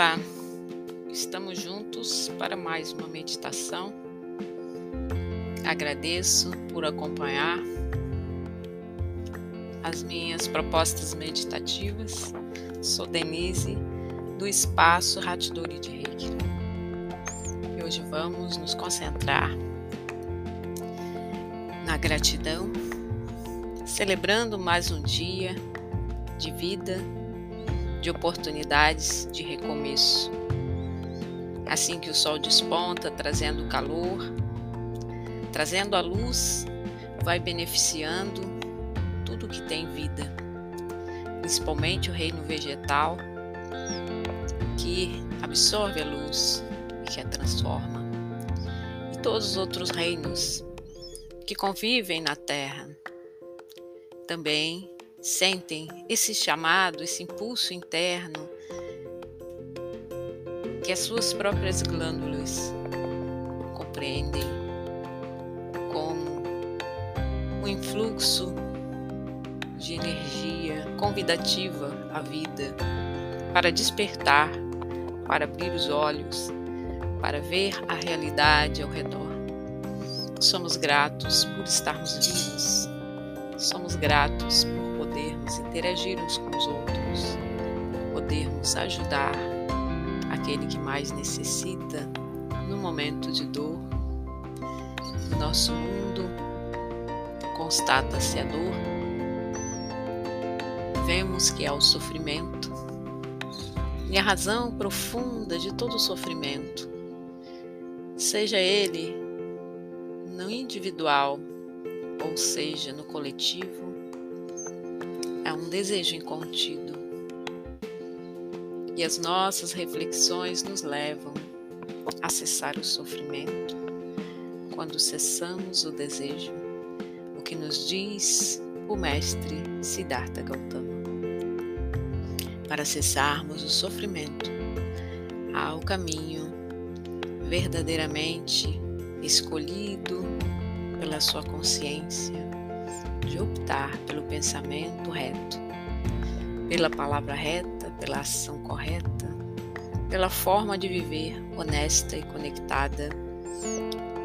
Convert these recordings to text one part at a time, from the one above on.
Olá, estamos juntos para mais uma meditação. Agradeço por acompanhar as minhas propostas meditativas. Sou Denise, do Espaço Ratidori de Reiki. E hoje vamos nos concentrar na gratidão, celebrando mais um dia de vida de oportunidades de recomeço. Assim que o sol desponta, trazendo calor, trazendo a luz, vai beneficiando tudo que tem vida, principalmente o reino vegetal, que absorve a luz e que a transforma, e todos os outros reinos que convivem na Terra. Também sentem esse chamado, esse impulso interno que as suas próprias glândulas compreendem como um influxo de energia convidativa à vida para despertar, para abrir os olhos, para ver a realidade ao redor. Somos gratos por estarmos vivos. Somos gratos por podermos interagir uns com os outros, podermos ajudar aquele que mais necessita no momento de dor. No nosso mundo constata-se a dor, vemos que há o sofrimento e a razão profunda de todo sofrimento, seja ele não individual, ou seja, no coletivo, um desejo incontido. E as nossas reflexões nos levam a cessar o sofrimento quando cessamos o desejo, o que nos diz o mestre Siddhartha Gautama. Para cessarmos o sofrimento, há o caminho verdadeiramente escolhido pela sua consciência de optar pensamento reto, pela palavra reta, pela ação correta, pela forma de viver honesta e conectada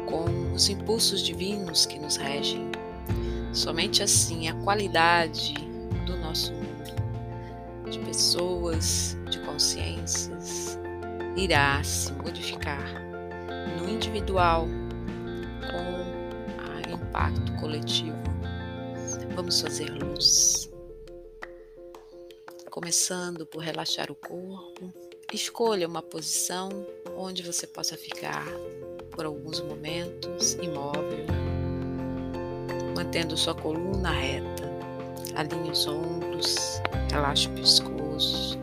com os impulsos divinos que nos regem. Somente assim a qualidade do nosso mundo, de pessoas, de consciências, irá se modificar no individual com impacto coletivo Vamos fazer luz. Começando por relaxar o corpo, escolha uma posição onde você possa ficar por alguns momentos imóvel, mantendo sua coluna reta. Alinhe os ombros, relaxe o pescoço.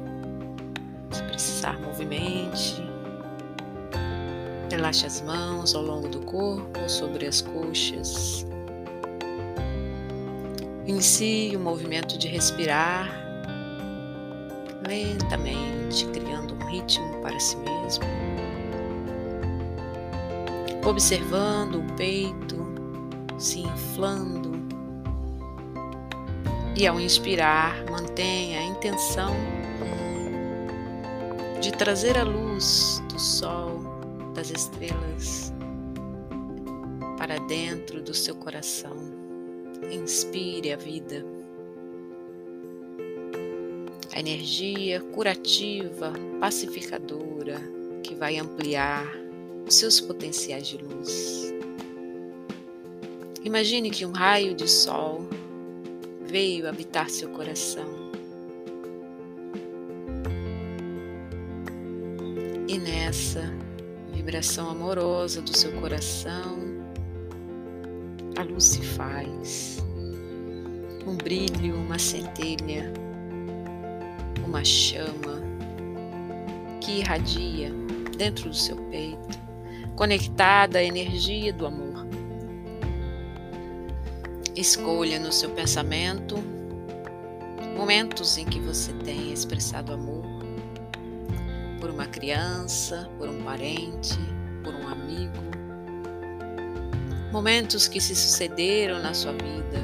Se precisar, movimente. Relaxe as mãos ao longo do corpo, sobre as coxas, Inicie o movimento de respirar lentamente, criando um ritmo para si mesmo. Observando o peito se inflando. E ao inspirar, mantenha a intenção de trazer a luz do sol, das estrelas, para dentro do seu coração inspire a vida. A energia curativa, pacificadora, que vai ampliar os seus potenciais de luz. Imagine que um raio de sol veio habitar seu coração. E nessa vibração amorosa do seu coração, a luz se faz. Um brilho, uma centelha, uma chama que irradia dentro do seu peito, conectada à energia do amor. Escolha no seu pensamento momentos em que você tenha expressado amor por uma criança, por um parente, por um amigo Momentos que se sucederam na sua vida,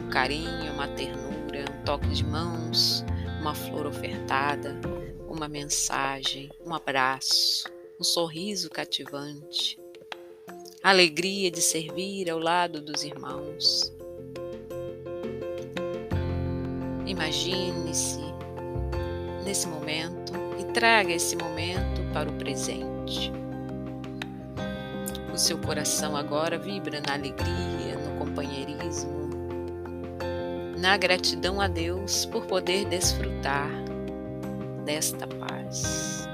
um carinho, uma ternura, um toque de mãos, uma flor ofertada, uma mensagem, um abraço, um sorriso cativante, a alegria de servir ao lado dos irmãos. Imagine-se nesse momento e traga esse momento para o presente. O seu coração agora vibra na alegria, no companheirismo, na gratidão a Deus por poder desfrutar desta paz.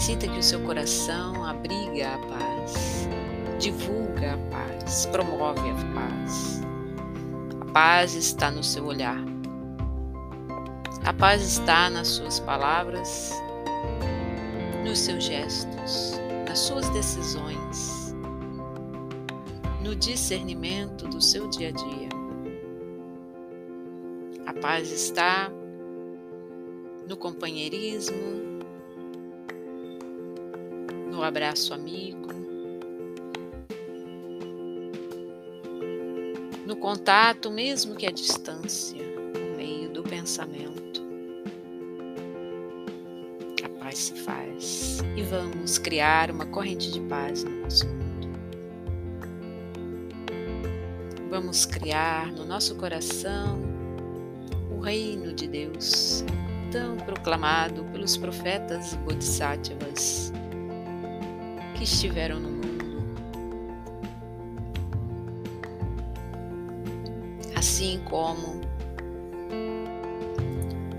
Sinta que o seu coração abriga a paz, divulga a paz, promove a paz. A paz está no seu olhar. A paz está nas suas palavras, nos seus gestos, nas suas decisões, no discernimento do seu dia a dia. A paz está no companheirismo, no abraço amigo, no contato, mesmo que à distância, no meio do pensamento. Se faz e vamos criar uma corrente de paz no nosso mundo. Vamos criar no nosso coração o reino de Deus, tão proclamado pelos profetas e bodhisattvas que estiveram no mundo. Assim como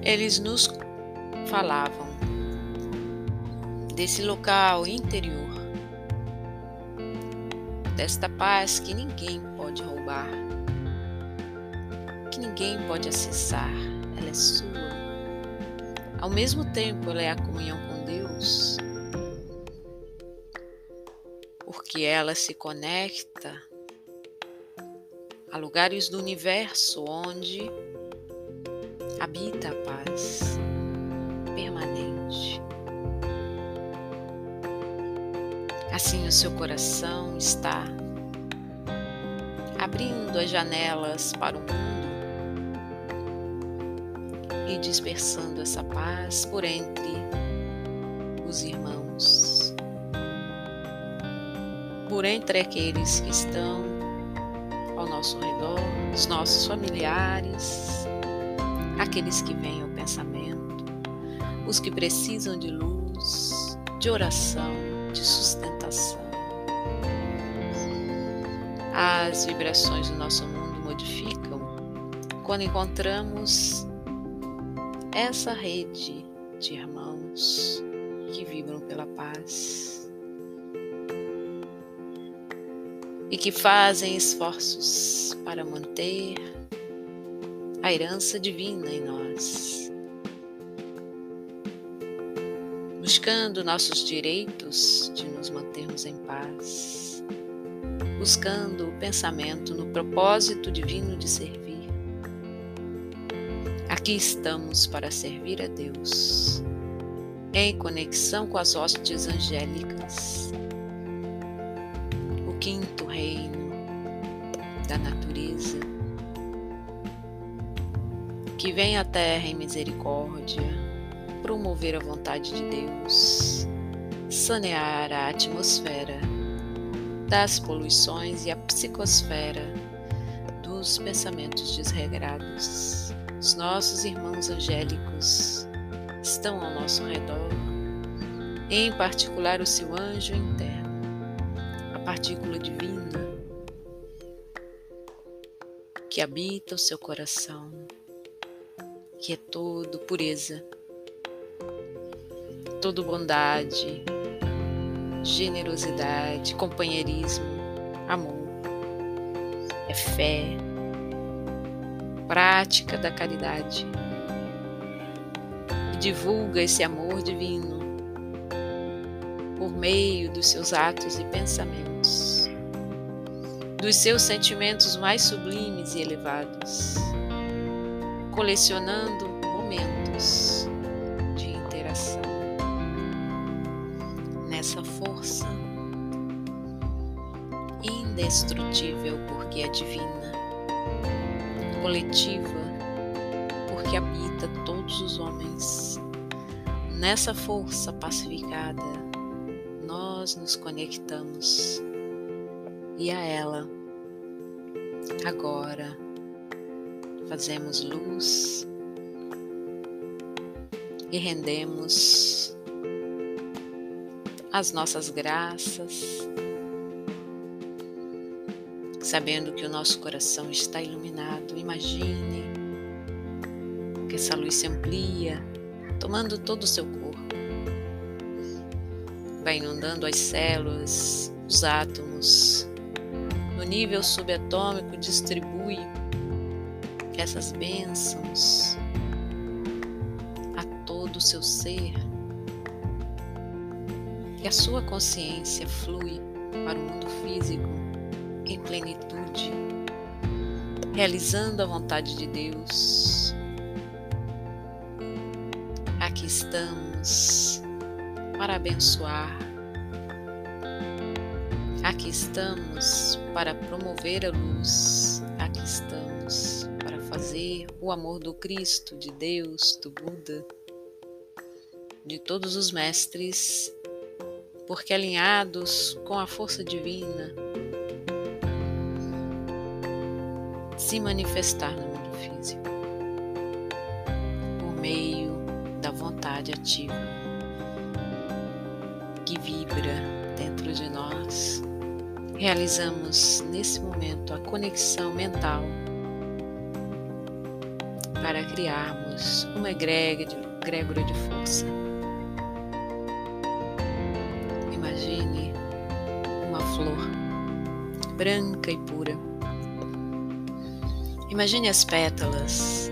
eles nos falavam desse local interior, desta paz que ninguém pode roubar, que ninguém pode acessar, ela é sua. Ao mesmo tempo, ela é a comunhão com Deus, porque ela se conecta a lugares do universo onde habita a paz permanente. Assim o seu coração está abrindo as janelas para o mundo e dispersando essa paz por entre os irmãos, por entre aqueles que estão ao nosso redor, os nossos familiares, aqueles que vêm ao pensamento, os que precisam de luz, de oração de sustentação. As vibrações do nosso mundo modificam quando encontramos essa rede de irmãos que vibram pela paz e que fazem esforços para manter a herança divina em nós. buscando nossos direitos de nos mantermos em paz, buscando o pensamento no propósito divino de servir. Aqui estamos para servir a Deus, em conexão com as hostes angélicas, o quinto reino da natureza, que vem à terra em misericórdia promover a vontade de Deus, sanear a atmosfera das poluições e a psicosfera dos pensamentos desregrados. Os nossos irmãos angélicos estão ao nosso redor, em particular o seu anjo interno, a partícula divina que habita o seu coração, que é todo pureza todo bondade, generosidade, companheirismo, amor. É fé, prática da caridade. E divulga esse amor divino por meio dos seus atos e pensamentos, dos seus sentimentos mais sublimes e elevados, colecionando momentos indestrutível porque é divina, coletiva porque que habita todos os homens. Nessa força pacificada, nós nos conectamos. E a ela agora fazemos luz e rendemos as nossas graças, sabendo que o nosso coração está iluminado. Imagine que essa luz se amplia, tomando todo o seu corpo, vai inundando as células, os átomos, no nível subatômico distribui essas bênçãos a todo o seu ser. E a sua consciência flui para o mundo físico em plenitude, realizando a vontade de Deus. Aqui estamos para abençoar. Aqui estamos para promover a luz. Aqui estamos para fazer o amor do Cristo, de Deus, do Buda, de todos os mestres, porque alinhados com a força divina, se manifestar no mundo físico por meio da vontade ativa que vibra dentro de nós. Realizamos nesse momento a conexão mental para criarmos uma egrégora de força. Imagine uma flor branca e pura Imagine as pétalas,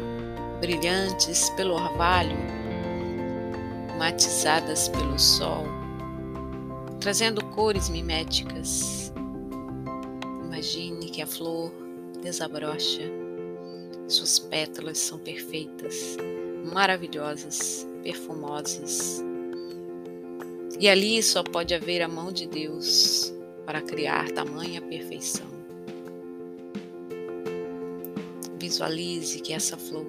brilhantes pelo orvalho, matizadas pelo sol, trazendo cores miméticas. Imagine que a flor desabrocha, suas pétalas são perfeitas, maravilhosas, perfumosas. E ali só pode haver a mão de Deus para criar tamanha perfeição. Visualize que essa flor,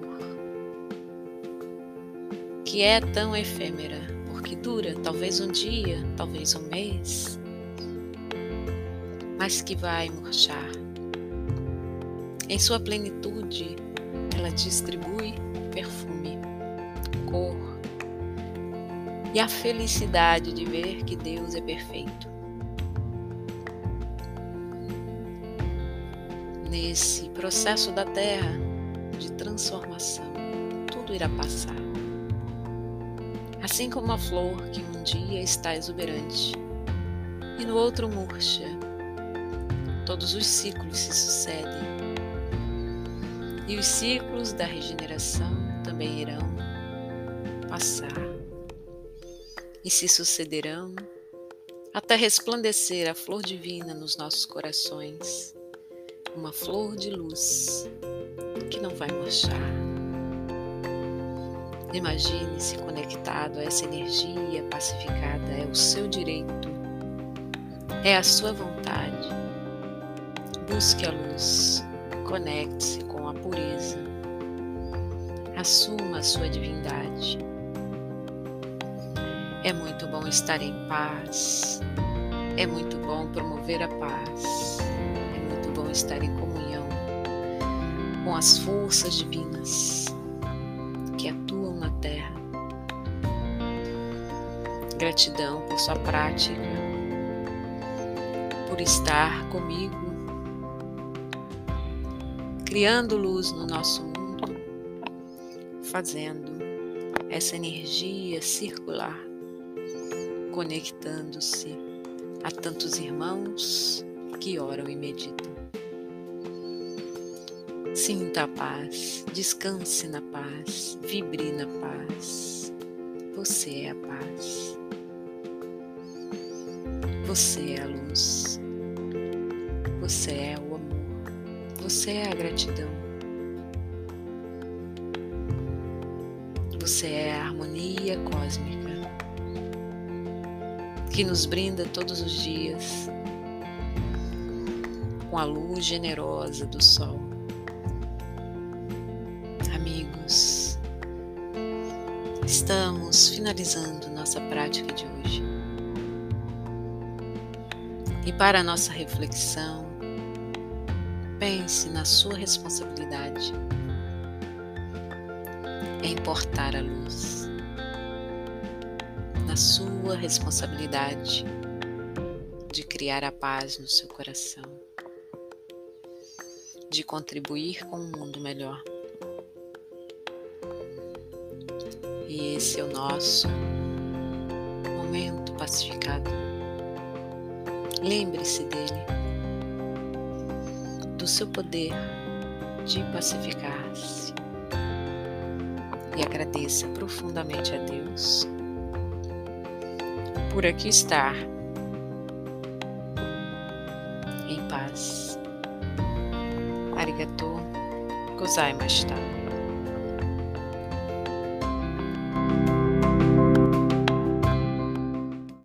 que é tão efêmera, porque dura talvez um dia, talvez um mês, mas que vai murchar. Em sua plenitude, ela distribui perfume, cor e a felicidade de ver que Deus é perfeito. Nesse processo da Terra de transformação, tudo irá passar. Assim como a flor que um dia está exuberante e no outro murcha, todos os ciclos se sucedem. E os ciclos da regeneração também irão passar e se sucederão até resplandecer a flor divina nos nossos corações uma flor de luz que não vai murchar. Imagine-se conectado a essa energia pacificada, é o seu direito, é a sua vontade. Busque a luz, conecte-se com a pureza, assuma a sua divindade. É muito bom estar em paz, é muito bom promover a paz estar em comunhão com as forças divinas que atuam na Terra. Gratidão por sua prática, por estar comigo, criando luz no nosso mundo, fazendo essa energia circular, conectando-se a tantos irmãos que oram e meditam. Sinta a paz, descanse na paz, vibre na paz. Você é a paz. Você é a luz. Você é o amor. Você é a gratidão. Você é a harmonia cósmica que nos brinda todos os dias com a luz generosa do sol Estamos finalizando nossa prática de hoje. E para a nossa reflexão, pense na sua responsabilidade em portar a luz, na sua responsabilidade de criar a paz no seu coração, de contribuir com um mundo melhor. Esse é o nosso momento pacificado. Lembre-se dele, do seu poder de pacificar-se e agradeça profundamente a Deus por aqui estar em paz. Arigatou gozaimashita.